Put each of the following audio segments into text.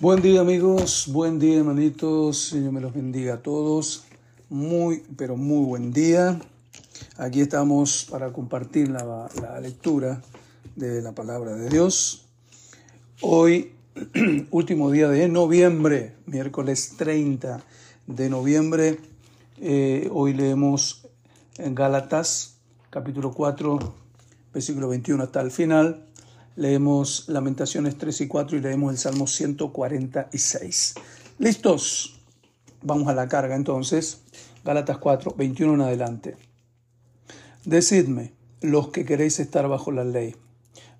Buen día amigos, buen día hermanitos, Señor me los bendiga a todos. Muy, pero muy buen día. Aquí estamos para compartir la, lectura de la palabra de Dios. Hoy, último día de noviembre, miércoles 30 de noviembre, eh, hoy leemos en Gálatas capítulo 4, versículo 21 hasta el final leemos Lamentaciones 3 y 4 y leemos el Salmo 146. ¿Listos? Vamos a la carga entonces. Gálatas 4, 21 en adelante. Decidme, los que queréis estar bajo la ley,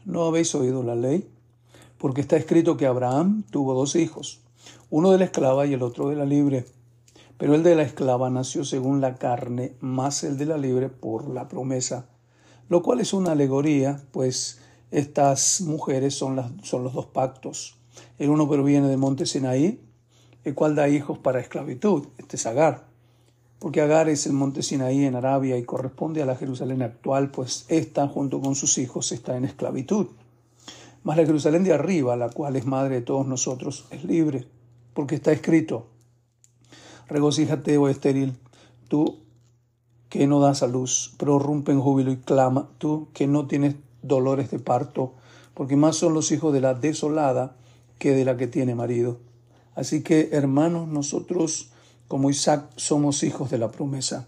¿no habéis oído la ley? Porque está escrito que Abraham tuvo dos hijos, uno de la esclava y el otro de la libre. Pero el de la esclava nació según la carne, más el de la libre por la promesa, lo cual es una alegoría, pues estas mujeres son, las, son los dos pactos. El uno proviene del monte Sinaí, el cual da hijos para esclavitud. Este es Agar. Porque Agar es el monte Sinaí en Arabia y corresponde a la Jerusalén actual, pues ésta, junto con sus hijos, está en esclavitud. Mas la Jerusalén de arriba, la cual es madre de todos nosotros, es libre, porque está escrito, regocíjate, oh estéril, tú que no das a luz, prorrumpe en júbilo y clama, tú que no tienes dolores de parto, porque más son los hijos de la desolada que de la que tiene marido. Así que, hermanos, nosotros como Isaac somos hijos de la promesa.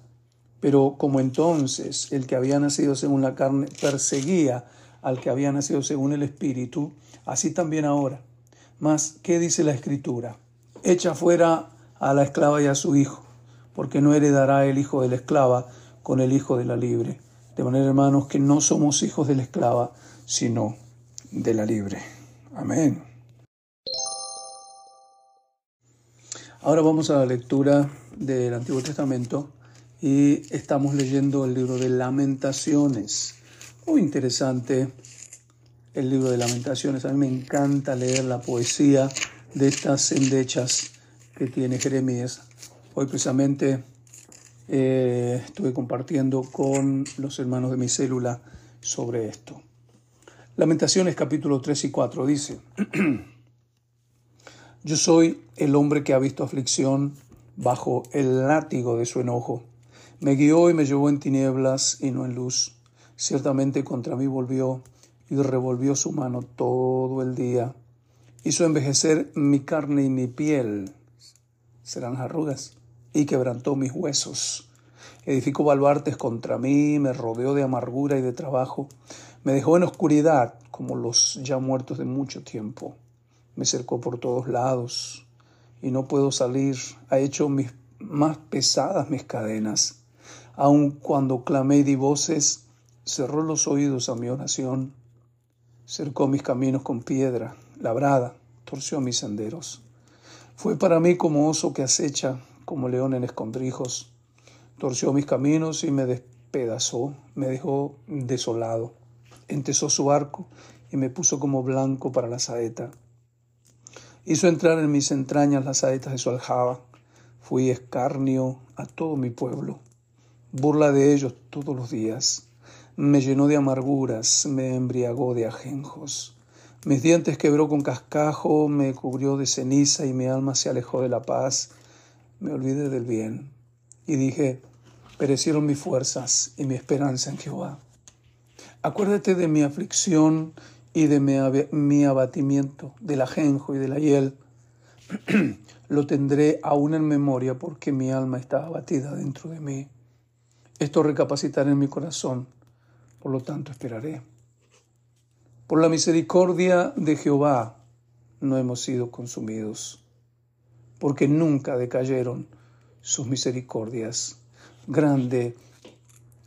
Pero como entonces el que había nacido según la carne perseguía al que había nacido según el Espíritu, así también ahora. Mas, ¿qué dice la Escritura? Echa fuera a la esclava y a su hijo, porque no heredará el hijo de la esclava con el hijo de la libre. De manera, hermanos, que no somos hijos de la esclava, sino de la libre. Amén. Ahora vamos a la lectura del Antiguo Testamento y estamos leyendo el libro de Lamentaciones. Muy interesante el libro de Lamentaciones. A mí me encanta leer la poesía de estas endechas que tiene Jeremías. Hoy precisamente eh, estuve compartiendo con los hermanos de mi célula sobre esto. Lamentaciones capítulo 3 y 4 dice, Yo soy el hombre que ha visto aflicción bajo el látigo de su enojo. Me guió y me llevó en tinieblas y no en luz. Ciertamente contra mí volvió y revolvió su mano todo el día. Hizo envejecer mi carne y mi piel. Serán arrugas y quebrantó mis huesos. Edificó baluartes contra mí, me rodeó de amargura y de trabajo, me dejó en oscuridad como los ya muertos de mucho tiempo. Me cercó por todos lados y no puedo salir. Ha hecho mis, más pesadas mis cadenas. Aun cuando clamé y di voces, cerró los oídos a mi oración. Cercó mis caminos con piedra labrada, torció mis senderos. Fue para mí como oso que acecha como león en escondrijos. Torció mis caminos y me despedazó, me dejó desolado. Entesó su arco y me puso como blanco para la saeta. Hizo entrar en mis entrañas las saetas de su aljaba. Fui escarnio a todo mi pueblo, burla de ellos todos los días. Me llenó de amarguras, me embriagó de ajenjos. Mis dientes quebró con cascajo, me cubrió de ceniza y mi alma se alejó de la paz me olvidé del bien y dije, perecieron mis fuerzas y mi esperanza en Jehová. Acuérdate de mi aflicción y de mi, abatimiento, del ajenjo y de la hiel. Lo tendré aún en memoria porque mi alma está abatida dentro de mí. Esto recapacitaré en mi corazón, por lo tanto esperaré. Por la misericordia de Jehová no hemos sido consumidos porque nunca decayeron sus misericordias. Grande,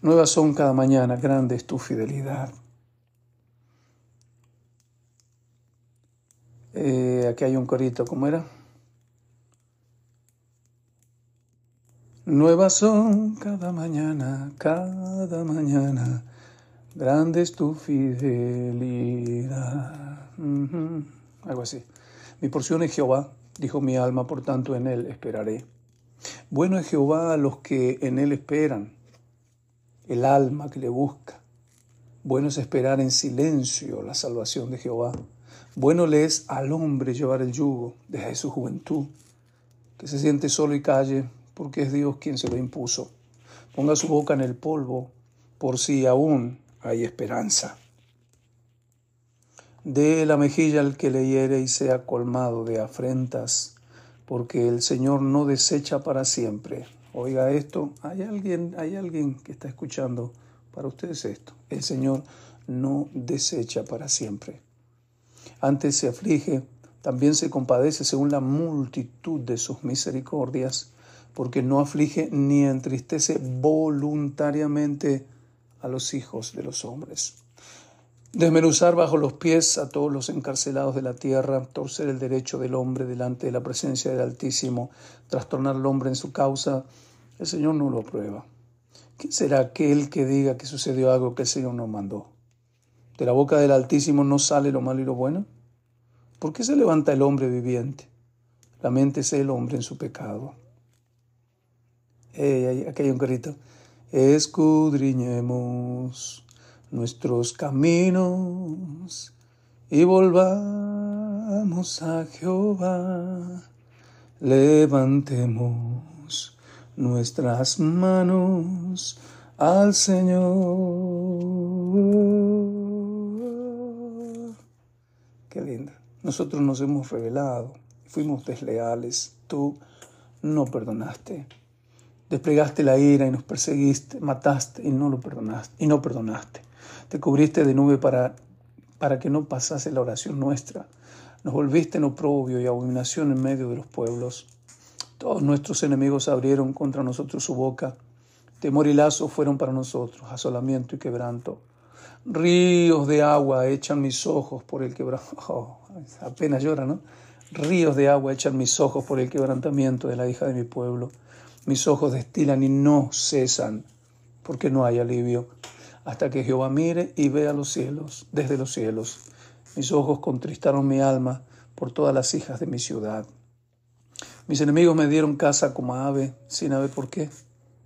nuevas son cada mañana, grande es tu fidelidad. Eh, aquí hay un corito, ¿cómo era? Nuevas son cada mañana, cada mañana, grande es tu fidelidad. Algo así. Mi porción es Jehová Dijo mi alma, por tanto en él esperaré. Bueno es Jehová a los que en él esperan, el alma que le busca. Bueno es esperar en silencio la salvación de Jehová. Bueno le es al hombre llevar el yugo desde su juventud, que se siente solo y calle, porque es Dios quien se lo impuso. Ponga su boca en el polvo, por si aún hay esperanza. Dé la mejilla al que le hiere y sea colmado de afrentas, porque el Señor no desecha para siempre. Oiga esto, hay alguien, hay alguien que está escuchando para ustedes esto. El Señor no desecha para siempre. Antes se aflige, también se compadece según la multitud de sus misericordias, porque no aflige ni entristece voluntariamente a los hijos de los hombres. Desmenuzar bajo los pies a todos los encarcelados de la tierra, torcer el derecho del hombre delante de la presencia del Altísimo, trastornar al hombre en su causa, el Señor no lo aprueba. ¿Quién será aquel que diga que sucedió algo que el Señor no mandó? ¿De la boca del Altísimo no sale lo malo y lo bueno? ¿Por qué se levanta el hombre viviente? Lamentése el hombre en su pecado. aquí hay un carrito. Escudriñemos nuestros caminos y volvamos a Jehová. Levantemos nuestras manos al Señor. Qué linda. Nosotros nos hemos revelado, fuimos desleales, tú no perdonaste. Desplegaste la ira y nos perseguiste, mataste y no lo perdonaste y no perdonaste. Te cubriste de nube para, para que no pasase la oración nuestra. Nos volviste en oprobio y abominación en medio de los pueblos. Todos nuestros enemigos abrieron contra nosotros su boca. Temor y lazo fueron para nosotros, asolamiento y quebranto. Ríos de agua echan mis ojos por el quebranto. Oh, apenas llora, ¿no? Ríos de agua echan mis ojos por el quebrantamiento de la hija de mi pueblo. Mis ojos destilan y no cesan, porque no hay alivio hasta que Jehová mire y vea los cielos, desde los cielos. Mis ojos contristaron mi alma por todas las hijas de mi ciudad. Mis enemigos me dieron casa como ave, sin ave por qué.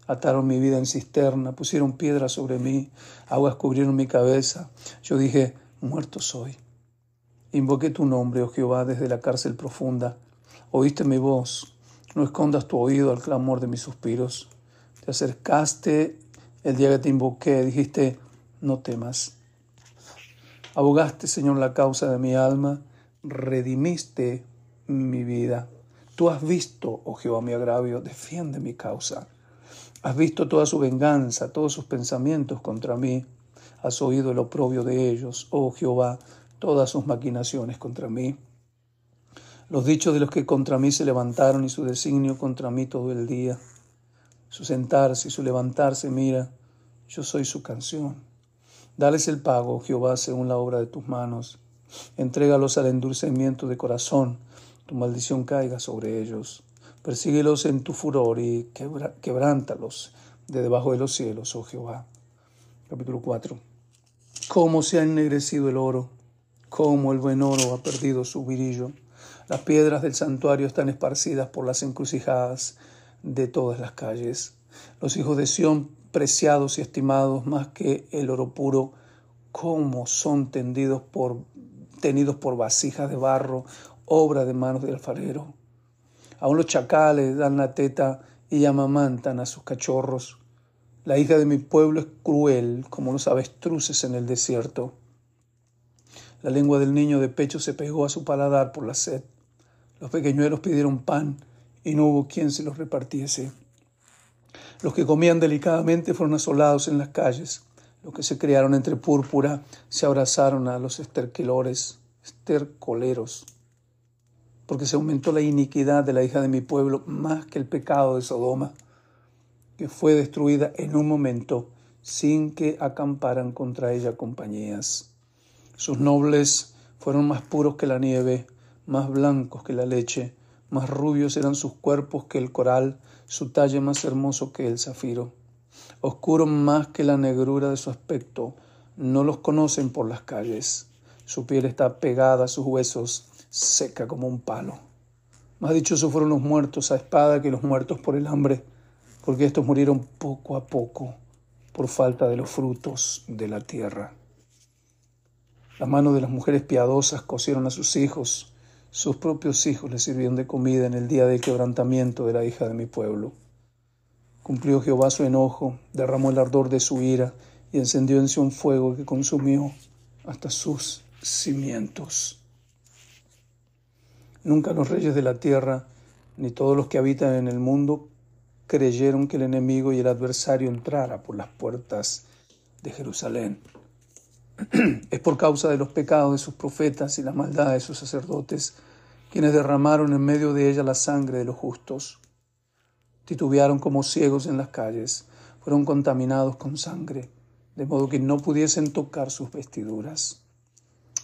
Ataron mi vida en cisterna, pusieron piedras sobre mí, aguas cubrieron mi cabeza. Yo dije, muerto soy. Invoqué tu nombre, oh Jehová, desde la cárcel profunda. Oíste mi voz, no escondas tu oído al clamor de mis suspiros. Te acercaste el día que te invoqué, dijiste, no temas. Abogaste, Señor, la causa de mi alma, redimiste mi vida. Tú has visto, oh Jehová, mi agravio, defiende mi causa. Has visto toda su venganza, todos sus pensamientos contra mí. Has oído el oprobio de ellos, oh Jehová, todas sus maquinaciones contra mí. Los dichos de los que contra mí se levantaron y su designio contra mí todo el día. Su sentarse su levantarse, mira, yo soy su canción. Dales el pago, Jehová, según la obra de tus manos. Entrégalos al endulcimiento de corazón, tu maldición caiga sobre ellos. Persíguelos en tu furor y quebrántalos de debajo de los cielos, oh Jehová. Capítulo 4. Cómo se ha ennegrecido el oro, cómo el buen oro ha perdido su virillo. Las piedras del santuario están esparcidas por las encrucijadas de todas las calles. Los hijos de Sión preciados y estimados más que el oro puro, como son tendidos por, tenidos por vasijas de barro, obra de manos del alfarero. Aún los chacales dan la teta y amamantan a sus cachorros. La hija de mi pueblo es cruel como los avestruces en el desierto. La lengua del niño de pecho se pegó a su paladar por la sed. Los pequeñuelos pidieron pan y no hubo quien se los repartiese. Los que comían delicadamente fueron asolados en las calles. Los que se criaron entre púrpura se abrazaron a los esterquilores, estercoleros, porque se aumentó la iniquidad de la hija de mi pueblo más que el pecado de Sodoma, que fue destruida en un momento sin que acamparan contra ella compañías. Sus nobles fueron más puros que la nieve, más blancos que la leche, más rubios eran sus cuerpos que el coral, su talle más hermoso que el zafiro. Oscuro más que la negrura de su aspecto, no los conocen por las calles. Su piel está pegada a sus huesos, seca como un palo. Más dichosos fueron los muertos a espada que los muertos por el hambre, porque estos murieron poco a poco por falta de los frutos de la tierra. Las manos de las mujeres piadosas cosieron a sus hijos, sus propios hijos les sirvieron de comida en el día del quebrantamiento de la hija de mi pueblo. Cumplió Jehová su enojo, derramó el ardor de su ira y encendió en sí un fuego que consumió hasta sus cimientos. Nunca los reyes de la tierra, ni todos los que habitan en el mundo, creyeron que el enemigo y el adversario entrara por las puertas de Jerusalén. Es por causa de los pecados de sus profetas y la maldad de sus sacerdotes, quienes derramaron en medio de ella la sangre de los justos. Titubearon como ciegos en las calles, fueron contaminados con sangre, de modo que no pudiesen tocar sus vestiduras.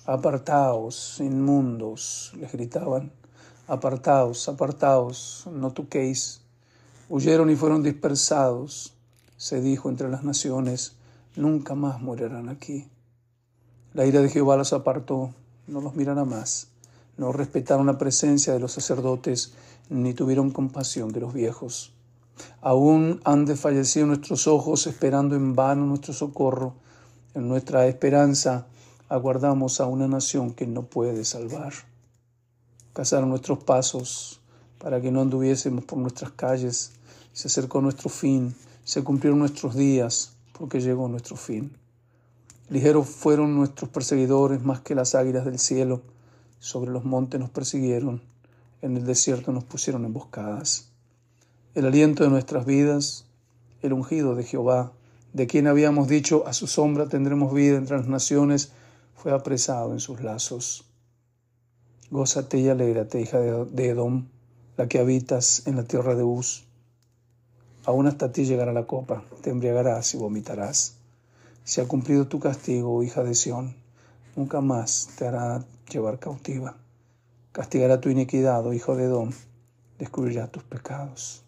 Apartaos, inmundos, les gritaban, apartaos, apartaos, no toquéis. Huyeron y fueron dispersados. Se dijo entre las naciones, nunca más morirán aquí. La ira de Jehová los apartó, no los mirará más. No respetaron la presencia de los sacerdotes, ni tuvieron compasión de los viejos. Aún han desfallecido nuestros ojos esperando en vano nuestro socorro. En nuestra esperanza aguardamos a una nación que no puede salvar. Cazaron nuestros pasos para que no anduviésemos por nuestras calles. Se acercó nuestro fin, se cumplieron nuestros días, porque llegó nuestro fin. Ligeros fueron nuestros perseguidores más que las águilas del cielo. Sobre los montes nos persiguieron, en el desierto nos pusieron emboscadas. El aliento de nuestras vidas, el ungido de Jehová, de quien habíamos dicho, a su sombra tendremos vida entre las naciones, fue apresado en sus lazos. Gózate y alégrate, hija de Edom, la que habitas en la tierra de Uz. Aún hasta ti llegará la copa, te embriagarás y vomitarás. Se ha cumplido tu castigo, hija de Sión. Nunca más te hará llevar cautiva. Castigará tu iniquidad, oh hijo de Edom. Descubrirá tus pecados.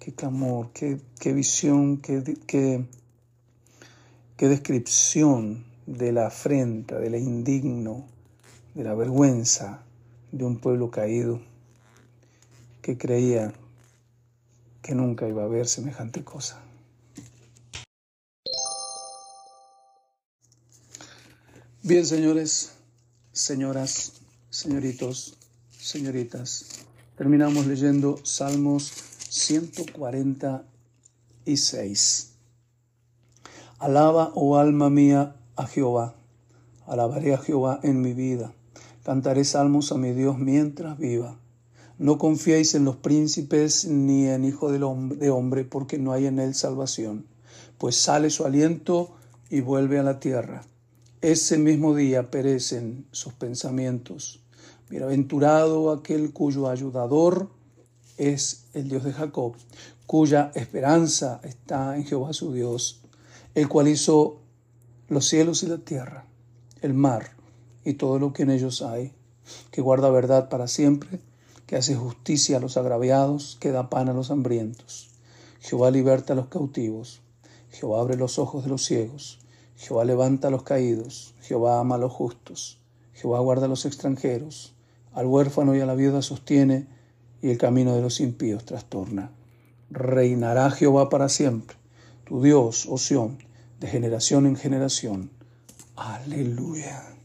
Qué clamor, qué, qué visión, qué, qué, qué descripción de la afrenta, de la indigno, de la vergüenza de un pueblo caído que creía que nunca iba a haber semejante cosa. Bien, señores, señoras, señoritos, señoritas, terminamos leyendo Salmos 146. Alaba, oh alma mía, a Jehová. Alabaré a Jehová en mi vida. Cantaré salmos a mi Dios mientras viva. No confiéis en los príncipes ni en hijo de hombre, porque no hay en él salvación, pues sale su aliento y vuelve a la tierra ese mismo día perecen sus pensamientos. Bienaventurado aquel cuyo ayudador es el Dios de Jacob, cuya esperanza está en Jehová su Dios, el cual hizo los cielos y la tierra, el mar y todo lo que en ellos hay, que guarda verdad para siempre, que hace justicia a los agraviados, que da pan a los hambrientos. Jehová liberta a los cautivos, Jehová abre los ojos de los ciegos, Jehová levanta a los caídos, Jehová ama a los justos, Jehová guarda a los extranjeros, al huérfano y a la viuda sostiene, y el camino de los impíos trastorna. Reinará Jehová para siempre, tu Dios, oh Sión, de generación en generación. Aleluya.